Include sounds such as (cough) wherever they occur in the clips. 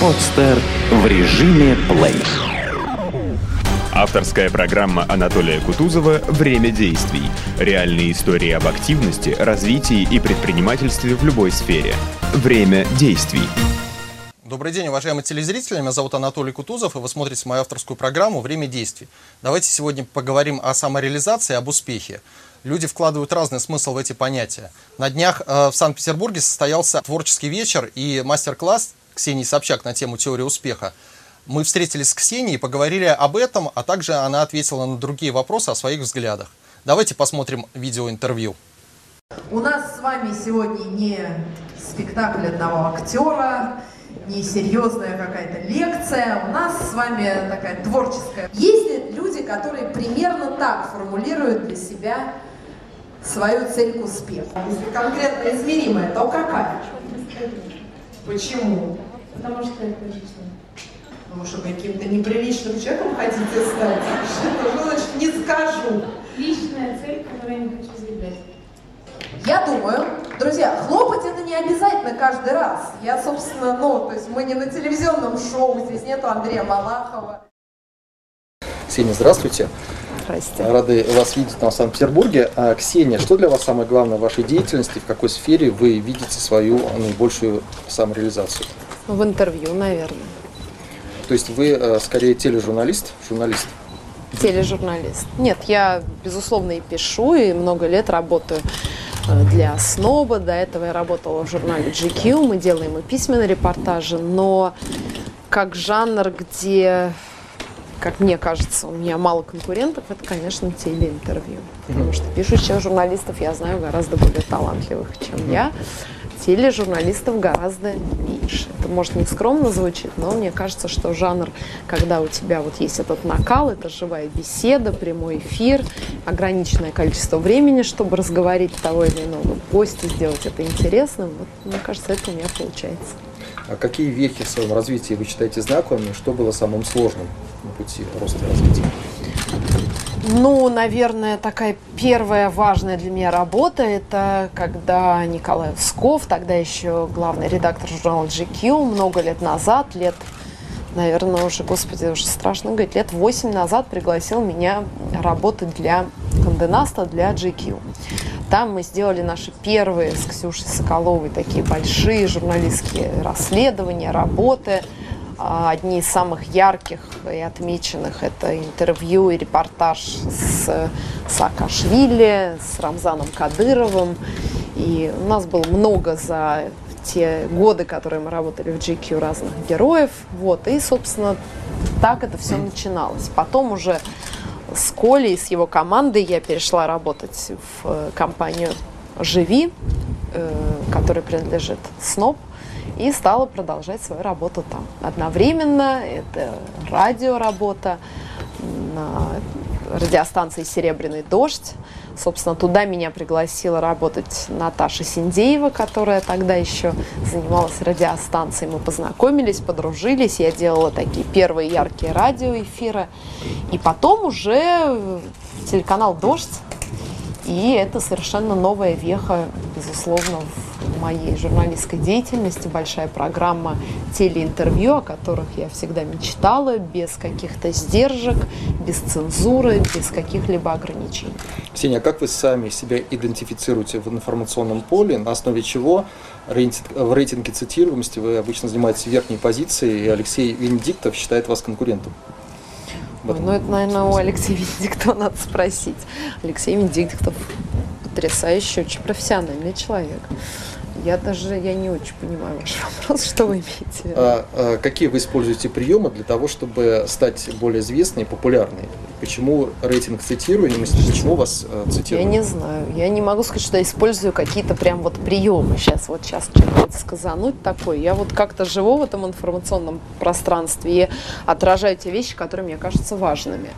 Подстер в режиме плей. Авторская программа Анатолия Кутузова «Время действий». Реальные истории об активности, развитии и предпринимательстве в любой сфере. Время действий. Добрый день, уважаемые телезрители. Меня зовут Анатолий Кутузов, и вы смотрите мою авторскую программу «Время действий». Давайте сегодня поговорим о самореализации, об успехе. Люди вкладывают разный смысл в эти понятия. На днях э, в Санкт-Петербурге состоялся творческий вечер и мастер-класс Ксении Собчак на тему теории успеха. Мы встретились с Ксенией поговорили об этом, а также она ответила на другие вопросы о своих взглядах. Давайте посмотрим видеоинтервью. У нас с вами сегодня не спектакль одного актера, не серьезная какая-то лекция, у нас с вами такая творческая. Есть ли люди, которые примерно так формулируют для себя свою цель к успеху? Если конкретно измеримая, то какая? Почему? Потому что это лично. Потому что каким-то неприличным человеком хотите стать? Что значит не скажу? Личная цель, которую я не хочу заявлять. Я думаю, друзья, хлопать это не обязательно каждый раз. Я, собственно, ну, то есть мы не на телевизионном шоу, здесь нету Андрея Малахова. Ксения, здравствуйте. Здрасте. Рады вас видеть в Санкт-Петербурге. А, Ксения, что для вас самое главное в вашей деятельности? В какой сфере вы видите свою наибольшую самореализацию? В интервью, наверное. То есть вы э, скорее тележурналист, журналист? Тележурналист. Нет, я, безусловно, и пишу, и много лет работаю э, для СНОБа. До этого я работала в журнале GQ. Мы делаем и письменные репортажи, но как жанр, где, как мне кажется, у меня мало конкурентов, это, конечно, телеинтервью. Потому что пишущих журналистов я знаю гораздо более талантливых, чем я. Тележурналистов гораздо меньше. Это, может, не скромно звучит, но мне кажется, что жанр, когда у тебя вот есть этот накал, это живая беседа, прямой эфир, ограниченное количество времени, чтобы разговорить того или иного гостя, сделать это интересным, вот, мне кажется, это у меня получается. А какие вехи в своем развитии вы считаете знаковыми? Что было самым сложным на пути роста и развития? Ну, наверное, такая первая важная для меня работа, это когда Николай Усков, тогда еще главный редактор журнала GQ, много лет назад, лет, наверное, уже, господи, уже страшно говорить, лет 8 назад пригласил меня работать для Конденаста, для GQ. Там мы сделали наши первые с Ксюшей Соколовой такие большие журналистские расследования, работы – а, одни из самых ярких и отмеченных это интервью и репортаж с Саакашвили, с Рамзаном Кадыровым. И у нас было много за те годы, которые мы работали в GQ разных героев. Вот. И, собственно, так это все начиналось. Потом уже с Колей, с его командой я перешла работать в э, компанию «Живи», э, которая принадлежит СНОП и стала продолжать свою работу там. Одновременно это радиоработа радиостанции «Серебряный дождь». Собственно, туда меня пригласила работать Наташа Синдеева, которая тогда еще занималась радиостанцией. Мы познакомились, подружились, я делала такие первые яркие радиоэфиры. И потом уже телеканал «Дождь». И это совершенно новая веха, безусловно, в моей журналистской деятельности, большая программа телеинтервью, о которых я всегда мечтала, без каких-то сдержек, без цензуры, без каких-либо ограничений. Ксения, а как вы сами себя идентифицируете в информационном поле, на основе чего в рейтинге цитируемости вы обычно занимаете верхние позиции, и Алексей Венедиктов считает вас конкурентом? Ой, ну, это, наверное, у Алексея Венедиктова надо спросить. Алексей Венедиктов потрясающий, очень профессиональный человек. Я даже я не очень понимаю ваш (laughs) вопрос, что вы имеете в виду. А, а, какие вы используете приемы для того, чтобы стать более известной и популярной? Почему рейтинг цитируемости, почему вас э, цитируют? Я не знаю. Я не могу сказать, что я использую какие-то прям вот приемы. Сейчас вот сейчас что-то сказануть такое. Я вот как-то живу в этом информационном пространстве и отражаю те вещи, которые мне кажутся важными.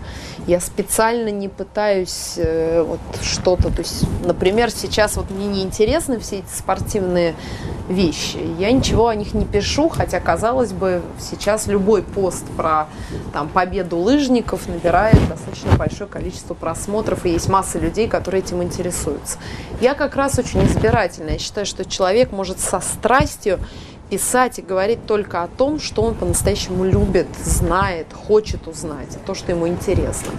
Я специально не пытаюсь э, вот что-то, то есть, например, сейчас вот мне не интересны все эти спортивные вещи. Я ничего о них не пишу, хотя, казалось бы, сейчас любой пост про там, победу лыжников набирает достаточно большое количество просмотров, и есть масса людей, которые этим интересуются. Я как раз очень избирательна. Я считаю, что человек может со страстью писать и говорить только о том, что он по-настоящему любит, знает, хочет узнать, то, что ему интересно.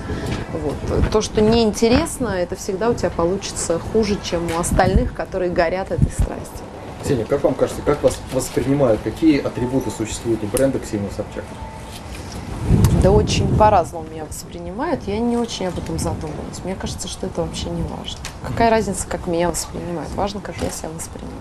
Вот. То, что неинтересно, это всегда у тебя получится хуже, чем у остальных, которые горят этой страстью. Ксения, как вам кажется, как вас воспринимают, какие атрибуты существуют у бренда Ксении Собчак? Да очень по-разному меня воспринимают. Я не очень об этом задумывалась. Мне кажется, что это вообще не важно. Какая разница, как меня воспринимают? Важно, как я себя воспринимаю.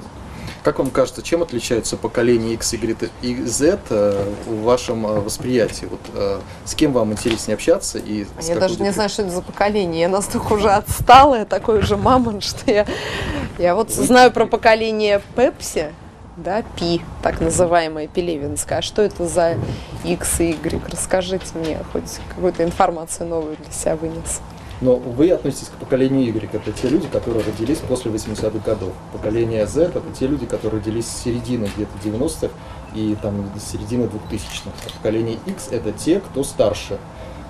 Как вам кажется, чем отличаются поколения X, Y и Z э, в вашем э, восприятии? Вот, э, с кем вам интереснее общаться? И с Я даже не аудиторией? знаю, что это за поколение. Я настолько уже отсталая, такой уже мамон, что я, я вот знаю про поколение Пепси, да, Пи, так называемая Пелевинская. А что это за X и Y? Расскажите мне, хоть какую-то информацию новую для себя вынес. Но вы относитесь к поколению Y. Это те люди, которые родились после 80-х годов. Поколение Z – это те люди, которые родились с середины где-то 90-х и там с середины 2000-х. А поколение X – это те, кто старше.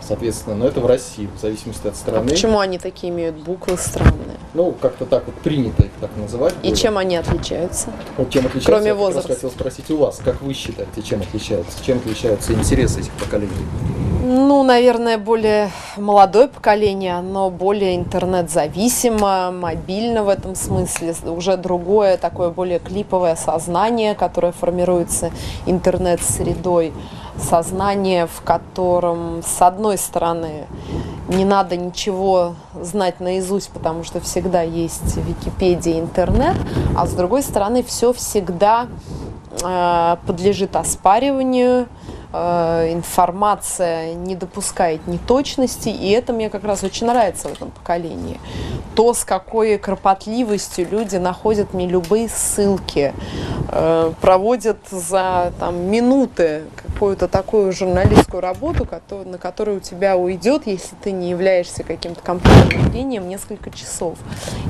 Соответственно, но это в России, в зависимости от А страны. почему они такие имеют буквы странные? Ну, как-то так вот принято их так называть. И было. чем они отличаются? Вот чем отличаются, кроме я возраста? хотел спросить у вас, как вы считаете, чем отличаются? Чем отличаются интересы этих поколений? Ну, наверное, более молодое поколение, оно более интернет-зависимо, мобильно в этом смысле, уже другое, такое более клиповое сознание, которое формируется интернет-средой, сознание, в котором, с одной стороны, не надо ничего знать наизусть, потому что всегда есть Википедия, интернет, а с другой стороны, все всегда э, подлежит оспариванию, э, информация не допускает неточности, и это мне как раз очень нравится в этом поколении. То, с какой кропотливостью люди находят мне любые ссылки, э, проводят за там, минуты какую-то такую журналистскую работу, на которую у тебя уйдет, если ты не являешься каким-то компьютерным гением, несколько часов.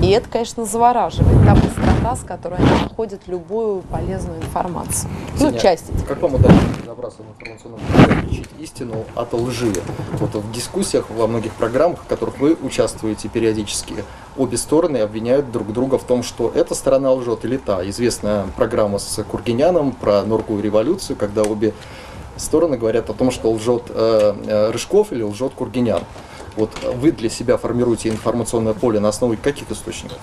И это, конечно, завораживает. Та быстрота, с которой они находят любую полезную информацию. Ну, Ксения, часть Как вам удается разобраться в информационном отличить истину от лжи? Вот в дискуссиях во многих программах, в которых вы участвуете периодически, обе стороны обвиняют друг друга в том, что эта сторона лжет или та. Известная программа с Кургиняном про норковую революцию, когда обе стороны говорят о том, что лжет э, э, Рыжков или лжет Кургинян. Вот вы для себя формируете информационное поле на основе каких источников?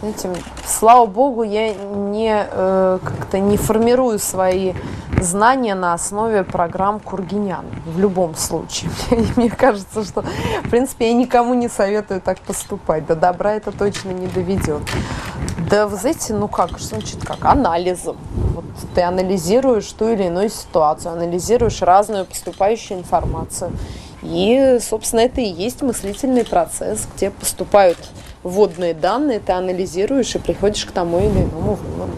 Знаете, слава богу, я не э, как-то не формирую свои знания на основе программ Кургинян в любом случае. (laughs) Мне, кажется, что, в принципе, я никому не советую так поступать. До добра это точно не доведет. Да, вы знаете, ну как, что значит как? Анализом. Вот ты анализируешь ту или иную ситуацию, анализируешь разную поступающую информацию. И, собственно, это и есть мыслительный процесс, где поступают вводные данные, ты анализируешь и приходишь к тому или иному выводу.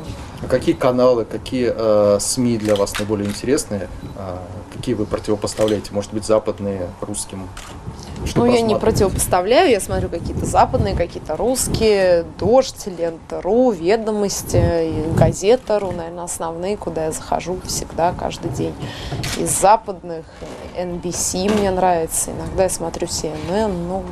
Какие каналы, какие э, СМИ для вас наиболее интересные? А, какие вы противопоставляете? Может быть, западные русским? Что ну, я не противопоставляю, я смотрю какие-то западные, какие-то русские, Дождь, Лента.ру, Ведомости, Газета.ру, наверное, основные, куда я захожу всегда, каждый день. Из западных NBC мне нравится, иногда я смотрю CNN, ну,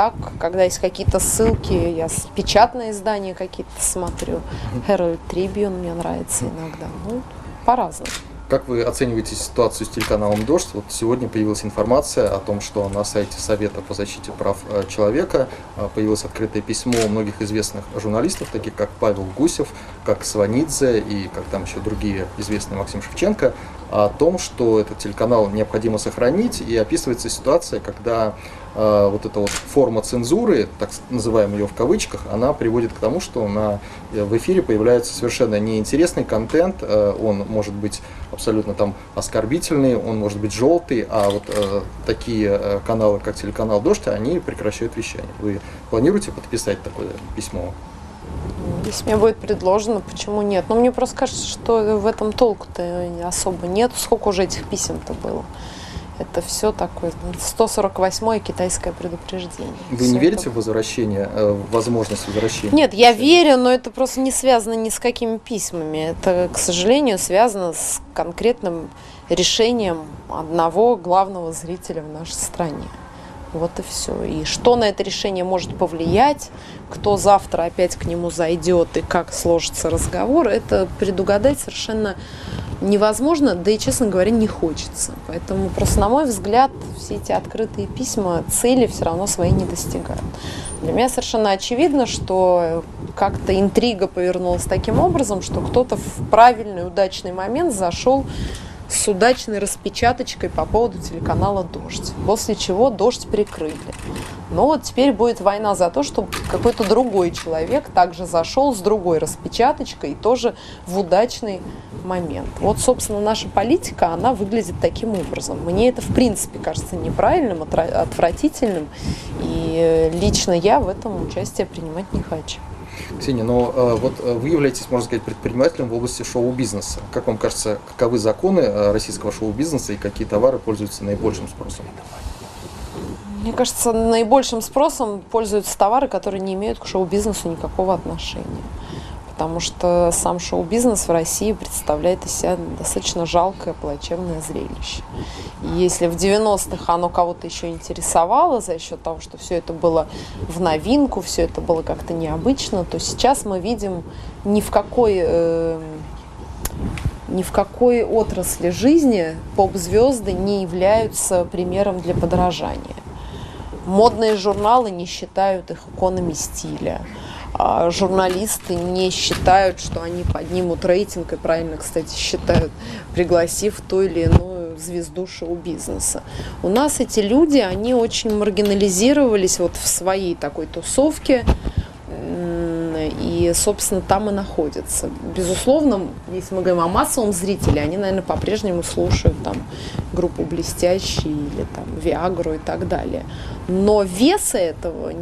так, когда есть какие-то ссылки, я печатные издания какие-то смотрю, Herald Tribune мне нравится иногда, ну, по-разному. Как вы оцениваете ситуацию с телеканалом «Дождь»? Вот сегодня появилась информация о том, что на сайте Совета по защите прав э, человека э, появилось открытое письмо многих известных журналистов, таких как Павел Гусев, как Сванидзе и как там еще другие известные Максим Шевченко, о том, что этот телеканал необходимо сохранить, и описывается ситуация, когда э, вот эта вот форма цензуры, так называем ее в кавычках, она приводит к тому, что на, э, в эфире появляется совершенно неинтересный контент, э, он может быть абсолютно там оскорбительный, он может быть желтый, а вот э, такие э, каналы, как телеканал «Дождь», они прекращают вещание. Вы планируете подписать такое письмо? Если мне будет предложено, почему нет? Но мне просто кажется, что в этом толку-то особо нет. Сколько уже этих писем-то было? Это все такое, 148-е китайское предупреждение. Вы Всё не это- верите в возвращение, э, в возможность возвращения? Нет, я верю, но это просто не связано ни с какими письмами. Это, к сожалению, связано с конкретным решением одного главного зрителя в нашей стране. Вот и все. И что на это решение может повлиять, кто завтра опять к нему зайдет и как сложится разговор, это предугадать совершенно невозможно, да и, честно говоря, не хочется. Поэтому просто, на мой взгляд, все эти открытые письма цели все равно свои не достигают. Для меня совершенно очевидно, что как-то интрига повернулась таким образом, что кто-то в правильный, удачный момент зашел удачной распечаточкой по поводу телеканала «Дождь», после чего «Дождь» прикрыли. Но вот теперь будет война за то, чтобы какой-то другой человек также зашел с другой распечаточкой и тоже в удачный момент. Вот, собственно, наша политика, она выглядит таким образом. Мне это, в принципе, кажется неправильным, отвратительным, и лично я в этом участие принимать не хочу. Ксения, но э, вот э, вы являетесь, можно сказать, предпринимателем в области шоу-бизнеса. Как вам кажется, каковы законы э, российского шоу-бизнеса и какие товары пользуются наибольшим спросом? Мне кажется, наибольшим спросом пользуются товары, которые не имеют к шоу-бизнесу никакого отношения потому что сам шоу-бизнес в России представляет из себя достаточно жалкое, плачевное зрелище. И если в 90-х оно кого-то еще интересовало за счет того, что все это было в новинку, все это было как-то необычно, то сейчас мы видим ни в какой э, ни в какой отрасли жизни поп-звезды не являются примером для подражания. Модные журналы не считают их иконами стиля. А журналисты не считают, что они поднимут рейтинг, и правильно, кстати, считают, пригласив ту или иную звезду шоу-бизнеса. У нас эти люди, они очень маргинализировались вот в своей такой тусовке, и, собственно, там и находятся. Безусловно, если мы говорим о массовом зрителе, они, наверное, по-прежнему слушают там группу «Блестящие» или там «Виагру» и так далее. Но веса этого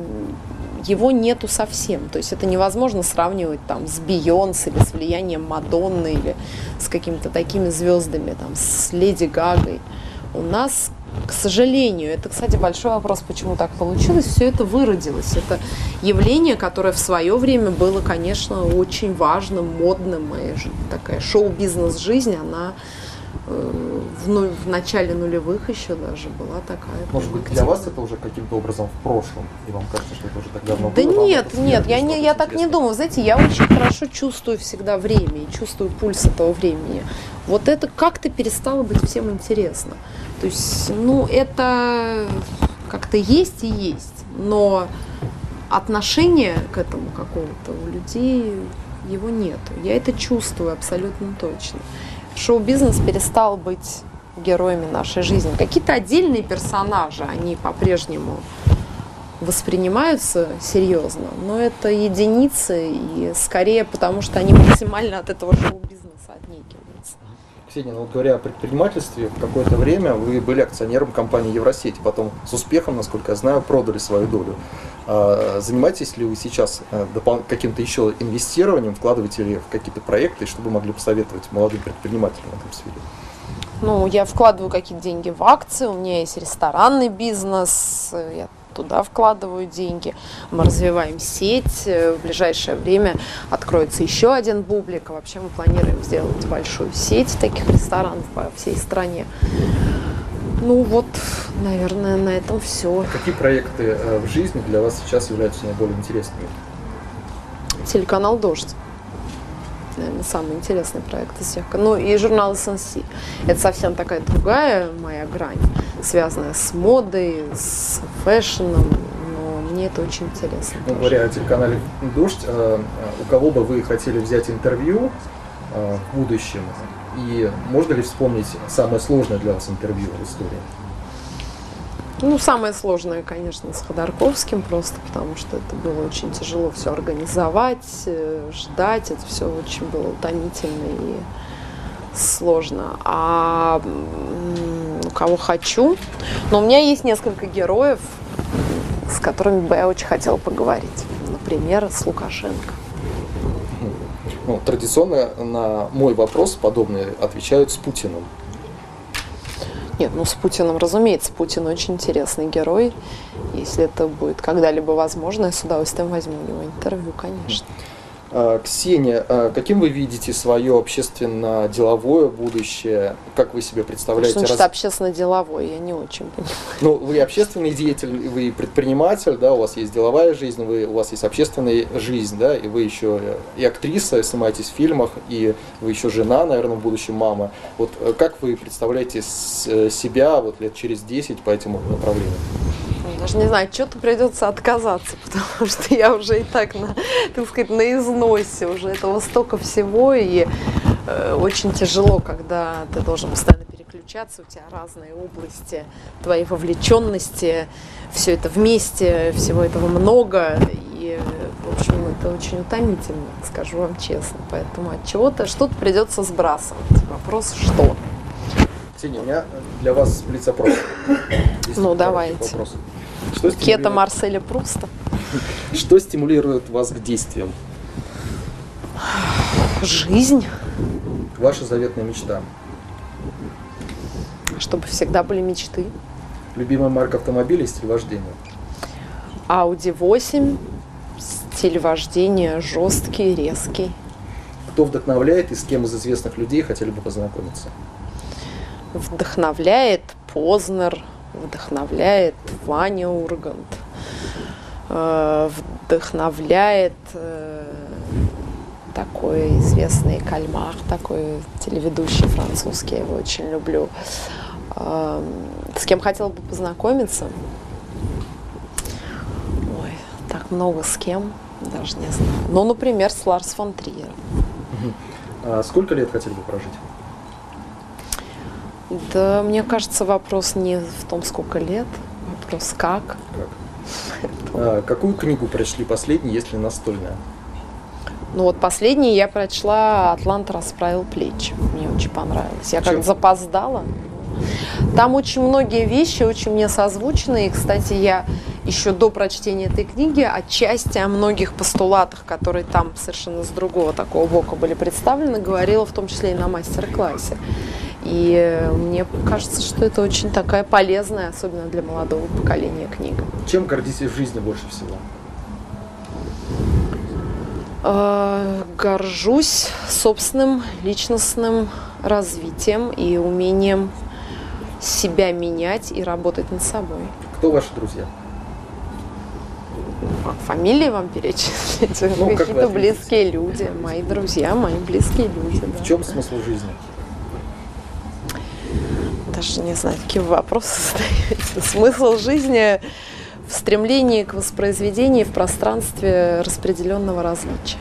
его нету совсем. То есть это невозможно сравнивать там с Бейонс или с влиянием Мадонны или с какими-то такими звездами, там, с Леди Гагой. У нас, к сожалению, это, кстати, большой вопрос, почему так получилось, все это выродилось. Это явление, которое в свое время было, конечно, очень важным, модным, и такая шоу-бизнес жизнь, она в, ну, в начале нулевых еще даже была такая. Может быть, для вас это уже каким-то образом в прошлом, и вам кажется, что это уже так давно да было? Да нет, нет, я, не, я так не думаю. Знаете, я очень хорошо чувствую всегда время и чувствую пульс этого времени. Вот это как-то перестало быть всем интересно. То есть, ну, это как-то есть и есть, но отношение к этому какого-то у людей его нету. Я это чувствую абсолютно точно шоу-бизнес перестал быть героями нашей жизни. Какие-то отдельные персонажи, они по-прежнему воспринимаются серьезно, но это единицы, и скорее потому, что они максимально от этого шоу-бизнеса отнекиваются. Ксения, ну говоря о предпринимательстве, какое-то время вы были акционером компании Евросеть, потом с успехом, насколько я знаю, продали свою долю. А, занимаетесь ли вы сейчас э, каким-то еще инвестированием, вкладываете ли в какие-то проекты, чтобы могли посоветовать молодым предпринимателям в этом сфере? Ну, я вкладываю какие-то деньги в акции, у меня есть ресторанный бизнес, я туда вкладываю деньги. Мы развиваем сеть. В ближайшее время откроется еще один бублик. Вообще мы планируем сделать большую сеть таких ресторанов по всей стране. Ну вот, наверное, на этом все. А какие проекты э, в жизни для вас сейчас являются наиболее интересными? Телеканал «Дождь» наверное, самый интересный проект из всех. Ну и журнал SNC. Это совсем такая другая моя грань, связанная с модой, с фэшном, но мне это очень интересно. Ну, говоря о телеканале «Дождь», э, у кого бы вы хотели взять интервью э, в будущем, и можно ли вспомнить самое сложное для вас интервью в истории? Ну, самое сложное, конечно, с Ходорковским, просто потому что это было очень тяжело все организовать, э, ждать, это все очень было утомительно и сложно. А у кого хочу. Но у меня есть несколько героев, с которыми бы я очень хотела поговорить. Например, с Лукашенко. Ну, традиционно на мой вопрос подобные отвечают с Путиным. Нет, ну с Путиным, разумеется, Путин очень интересный герой. Если это будет когда-либо возможно, я с удовольствием возьму у него интервью, конечно. А, Ксения, а каким вы видите свое общественно-деловое будущее? Как вы себе Что представляете? значит раз- общественно-деловой, я не очень понимаю. Ну, вы общественный деятель, вы предприниматель, да, у вас есть деловая жизнь, вы, у вас есть общественная жизнь, да, и вы еще и актриса, снимаетесь в фильмах, и вы еще жена, наверное, в будущем мама. Вот э, как вы представляете э, себя вот лет через 10 по этому направлению? Даже не знаю, что-то придется отказаться, (laughs) потому что я уже и так, на, так сказать, на износе уже этого столько всего, и э, очень тяжело, когда ты должен постоянно переключаться, у тебя разные области твоей вовлеченности, все это вместе, всего этого много, и, в общем, это очень утомительно, скажу вам честно, поэтому от чего-то что-то придется сбрасывать. Вопрос, что? Ксения, у меня для вас блиц-опрос. (coughs) Ну, давайте. вопрос. Что Кета Марселя Пруста. что стимулирует вас к действиям? Жизнь. Ваша заветная мечта? чтобы всегда были мечты. Любимая марка автомобиля и стиль вождения? Audi 8, стиль вождения жесткий, резкий. Кто вдохновляет и с кем из известных людей хотели бы познакомиться? Вдохновляет Познер, вдохновляет Ваня Ургант, э, вдохновляет э, такой известный кальмар, такой телеведущий французский, я его очень люблю. Э, С кем хотела бы познакомиться? Ой, так много с кем, даже не знаю. Ну, например, с Ларс фон Триером. А сколько лет хотели бы прожить? Да, мне кажется, вопрос не в том, сколько лет, вопрос как. Как? А, какую книгу прочли последней, если настольная? Ну вот последний я прочла «Атлант расправил плечи». Мне очень понравилось. Я Чем? как запоздала. Там очень многие вещи очень мне созвучны. И, кстати, я еще до прочтения этой книги отчасти о многих постулатах, которые там совершенно с другого такого бока были представлены, говорила в том числе и на мастер-классе. И э, мне кажется, что это очень такая полезная, особенно для молодого поколения, книга. Чем гордитесь в жизни больше всего? Э, Горжусь собственным личностным развитием и умением себя менять и работать над собой. Кто ваши друзья? Фамилии вам перечислить? Ну, Какие-то близкие люди, мои друзья, мои близкие люди. да. В чем смысл жизни? Даже не знаю, какие вы вопросы (laughs) задаете. Смысл жизни в стремлении к воспроизведению в пространстве распределенного различия.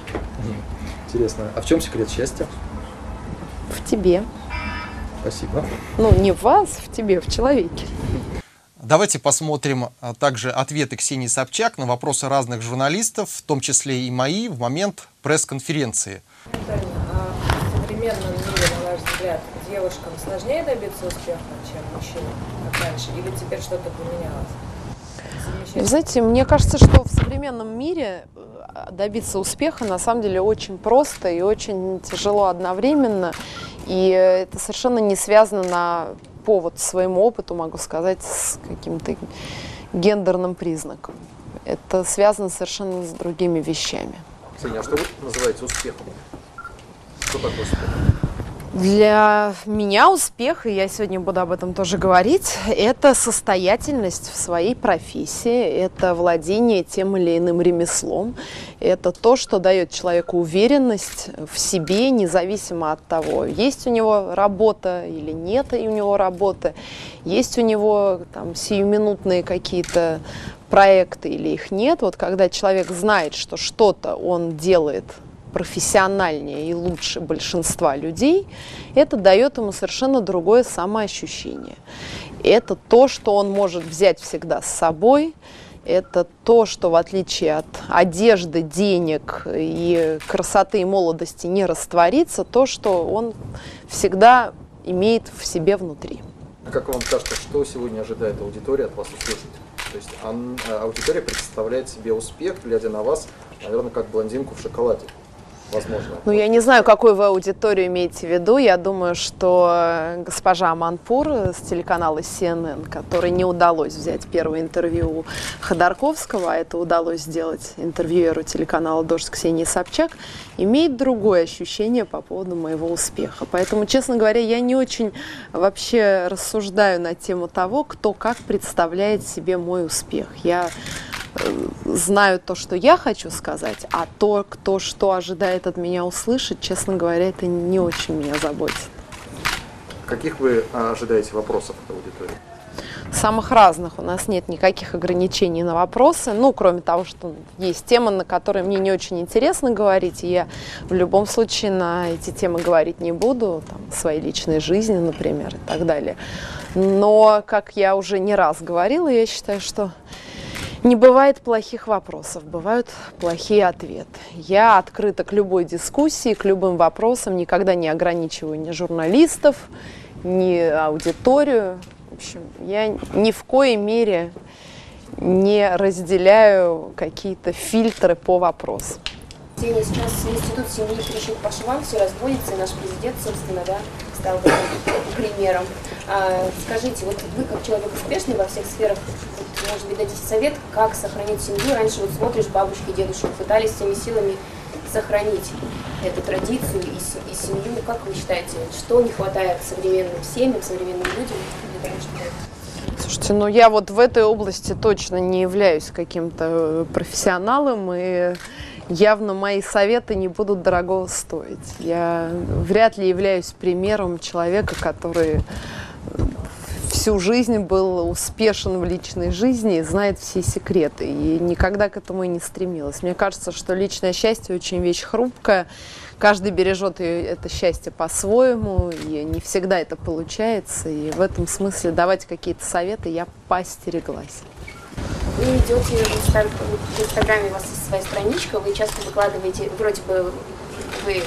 Интересно. А в чем секрет счастья? В тебе. Спасибо. Ну, не в вас, в тебе, в человеке. Давайте посмотрим а, также ответы Ксении Собчак на вопросы разных журналистов, в том числе и мои, в момент пресс-конференции. Наталья, взгляд, девушкам сложнее добиться успеха, чем мужчинам, как раньше? Или теперь что-то поменялось? Вы знаете, мне кажется, что в современном мире э, добиться успеха на самом деле очень просто и очень тяжело одновременно. И э, это совершенно не связано на повод своему опыту, могу сказать, с каким-то гендерным признаком. Это связано совершенно с другими вещами. Ксения, а что вы называете успехом? Что такое успех? Для меня успех, и я сегодня буду об этом тоже говорить, это состоятельность в своей профессии, это владение тем или иным ремеслом, это то, что дает человеку уверенность в себе, независимо от того, есть у него работа или нет и у него работы, есть у него там сиюминутные какие-то проекты или их нет. Вот когда человек знает, что что-то он делает профессиональнее и лучше большинства людей, это дает ему совершенно другое самоощущение. Это то, что он может взять всегда с собой, это то, что в отличие от одежды, денег и красоты и молодости не растворится, то, что он всегда имеет в себе внутри. А Как вам кажется, что сегодня ожидает аудитория от вас услышать? То есть ан- а, аудитория представляет себе успех, глядя на вас, наверное, как блондинку в шоколаде. Возможно. Ну, я не знаю, какую вы аудиторию имеете в виду. Я думаю, что госпожа Манпур с телеканала CNN, которой не удалось взять первое интервью Ходорковского, а это удалось сделать интервьюеру телеканала «Дождь» Ксении Собчак, имеет другое ощущение по поводу моего успеха. Поэтому, честно говоря, я не очень вообще рассуждаю на тему того, кто как представляет себе мой успех. Я знаю то, что я хочу сказать, а то, кто что ожидает от меня услышать, честно говоря, это не очень меня заботит. Каких вы а, ожидаете вопросов от аудитории? Самых разных. У нас нет никаких ограничений на вопросы. Ну, кроме того, что есть темы, на которые мне не очень интересно говорить. И я в любом случае на эти темы говорить не буду. Там, своей личной жизни, например, и так далее. Но, как я уже не раз говорила, я считаю, что не бывает плохих вопросов, бывают плохие ответы. Я открыта к любой дискуссии, к любым вопросам, никогда не ограничиваю ни журналистов, ни аудиторию. В общем, я ни в коей мере не разделяю какие-то фильтры по вопросу. Сейчас институт семьи Крещук по швам все разводится, и наш президент, собственно, да, стал примером. А, скажите, вот вы как человек успешный во всех сферах, может быть, дадите совет, как сохранить семью? Раньше вот смотришь, бабушки, дедушки пытались всеми силами сохранить эту традицию и, и семью. Как вы считаете, что не хватает современным семьям, современным людям для того, чтобы Слушайте, ну я вот в этой области точно не являюсь каким-то э, профессионалом, и явно мои советы не будут дорого стоить. Я вряд ли являюсь примером человека, который всю жизнь был успешен в личной жизни и знает все секреты. И никогда к этому и не стремилась. Мне кажется, что личное счастье очень вещь хрупкая. Каждый бережет это счастье по-своему, и не всегда это получается. И в этом смысле давать какие-то советы я постереглась. Вы идете в Инстаграме, у вас есть своя страничка, вы часто выкладываете, вроде бы вы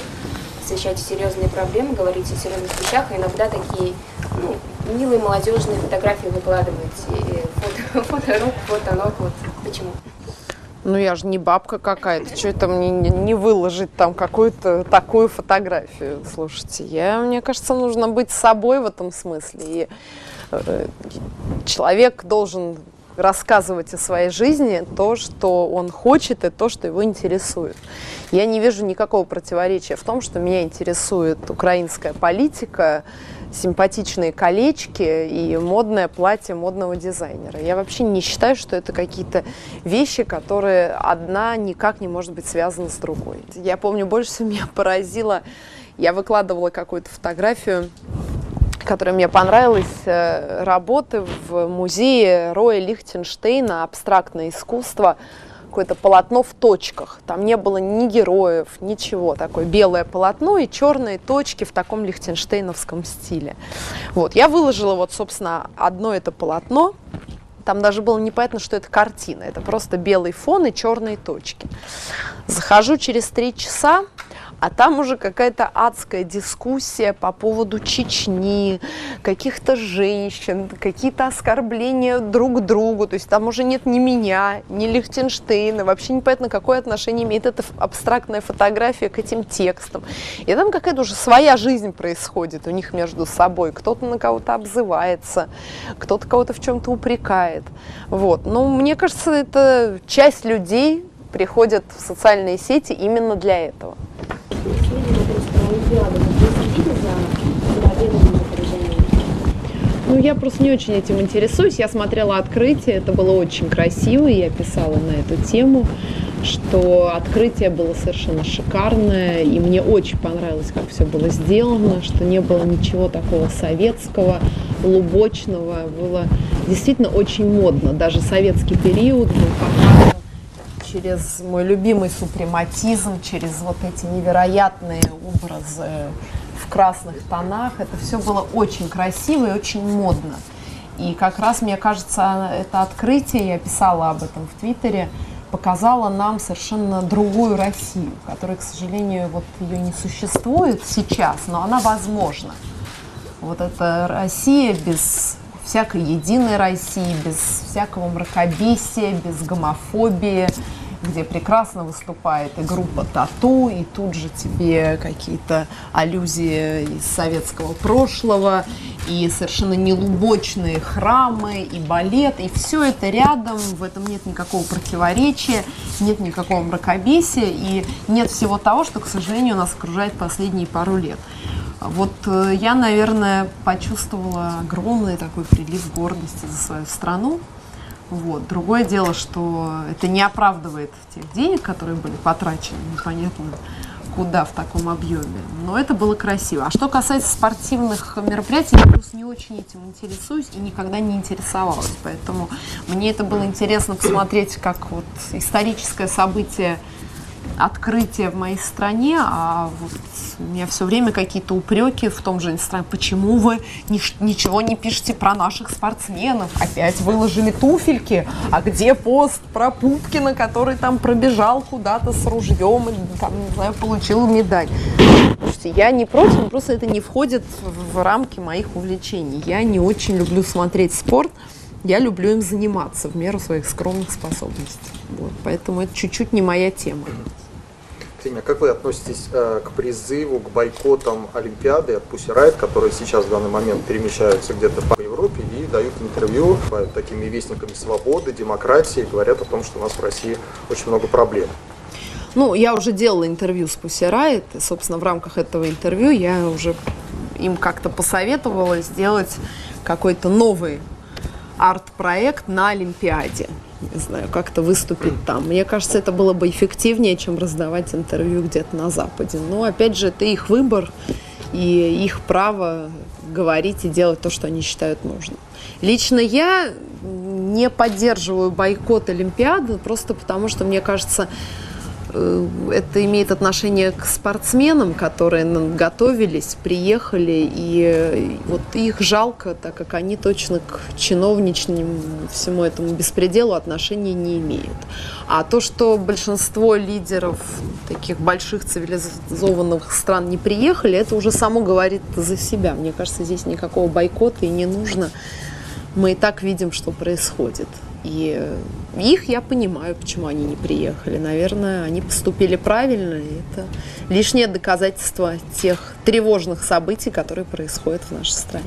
освещаете серьезные проблемы, говорите о серьезных вещах, а иногда такие ну, милые молодежные фотографии выкладываете, фото, (laughs) фото рук, фото ног, вот почему? Ну, я же не бабка какая-то, что это мне не выложить там какую-то такую фотографию? Слушайте, я, мне кажется, нужно быть собой в этом смысле. И э, человек должен рассказывать о своей жизни то, что он хочет и то, что его интересует. Я не вижу никакого противоречия в том, что меня интересует украинская политика, симпатичные колечки и модное платье модного дизайнера. Я вообще не считаю, что это какие-то вещи, которые одна никак не может быть связана с другой. Я помню, больше всего (laughs) меня поразило, я выкладывала какую-то фотографию которая мне понравилась, э, работы в музее Роя Лихтенштейна «Абстрактное искусство», какое-то полотно в точках. Там не было ни героев, ничего. Такое белое полотно и черные точки в таком лихтенштейновском стиле. Вот. Я выложила вот, собственно, одно это полотно. Там даже было непонятно, что это картина. Это просто белый фон и черные точки. Захожу через три часа, а там уже какая-то адская дискуссия по поводу Чечни, каких-то женщин, какие-то оскорбления друг другу. То есть там уже нет ни меня, ни Лихтенштейна. Вообще непонятно, какое отношение имеет эта абстрактная фотография к этим текстам. И там какая-то уже своя жизнь происходит у них между собой. Кто-то на кого-то обзывается, кто-то кого-то в чем-то упрекает. Вот. Но мне кажется, это часть людей приходят в социальные сети именно для этого. Ну, я просто не очень этим интересуюсь. Я смотрела открытие, это было очень красиво, и я писала на эту тему, что открытие было совершенно шикарное, и мне очень понравилось, как все было сделано, что не было ничего такого советского, лубочного, было действительно очень модно. Даже советский период был показан через мой любимый супрематизм, через вот эти невероятные образы в красных тонах. Это все было очень красиво и очень модно. И как раз, мне кажется, это открытие, я писала об этом в Твиттере, показало нам совершенно другую Россию, которая, к сожалению, вот ее не существует сейчас, но она возможна. Вот эта Россия без всякой единой России, без всякого мракобесия, без гомофобии, где прекрасно выступает и группа Тату, и тут же тебе какие-то аллюзии из советского прошлого, и совершенно нелубочные храмы, и балет, и все это рядом, в этом нет никакого противоречия, нет никакого мракобесия, и нет всего того, что, к сожалению, нас окружает последние пару лет. Вот э, я, наверное, почувствовала огромный такой прилив гордости за свою страну, вот. Другое дело, что это не оправдывает тех денег, которые были потрачены, непонятно куда в таком объеме. Но это было красиво. А что касается спортивных мероприятий, я просто не очень этим интересуюсь и никогда не интересовалась. Поэтому мне это было интересно посмотреть как вот историческое событие открытие в моей стране, а вот у меня все время какие-то упреки в том же Инстаграме. Почему вы ни, ничего не пишете про наших спортсменов? Опять выложили туфельки, а где пост про Пупкина, который там пробежал куда-то с ружьем и там, не знаю, получил медаль? Я не против, просто это не входит в рамки моих увлечений. Я не очень люблю смотреть спорт, я люблю им заниматься в меру своих скромных способностей. Вот, поэтому это чуть-чуть не моя тема. Ксения, как вы относитесь э, к призыву, к бойкотам Олимпиады от Pussy Riot, которые сейчас в данный момент перемещаются где-то по Европе и дают интервью такими вестниками свободы, демократии, говорят о том, что у нас в России очень много проблем? Ну, я уже делала интервью с Pussy Riot, и, собственно, в рамках этого интервью я уже им как-то посоветовала сделать какой-то новый арт-проект на Олимпиаде не знаю, как-то выступить там. Мне кажется, это было бы эффективнее, чем раздавать интервью где-то на Западе. Но, опять же, это их выбор и их право говорить и делать то, что они считают нужным. Лично я не поддерживаю бойкот Олимпиады, просто потому что, мне кажется, это имеет отношение к спортсменам, которые готовились, приехали, и э, вот их жалко, так как они точно к чиновничному всему этому беспределу отношения не имеют. А то, что большинство лидеров таких больших цивилизованных стран не приехали, это уже само говорит за себя. Мне кажется, здесь никакого бойкота и не нужно. Мы и так видим, что происходит. И их я понимаю, почему они не приехали. Наверное, они поступили правильно, и это лишнее доказательство тех тревожных событий, которые происходят в нашей стране.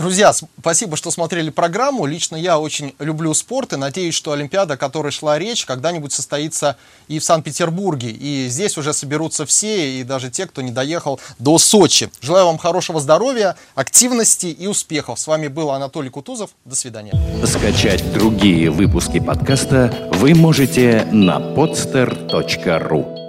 Друзья, спасибо, что смотрели программу. Лично я очень люблю спорт и надеюсь, что Олимпиада, о которой шла речь, когда-нибудь состоится и в Санкт-Петербурге. И здесь уже соберутся все, и даже те, кто не доехал до Сочи. Желаю вам хорошего здоровья, активности и успехов. С вами был Анатолий Кутузов. До свидания. Скачать другие выпуски подкаста вы можете на podster.ru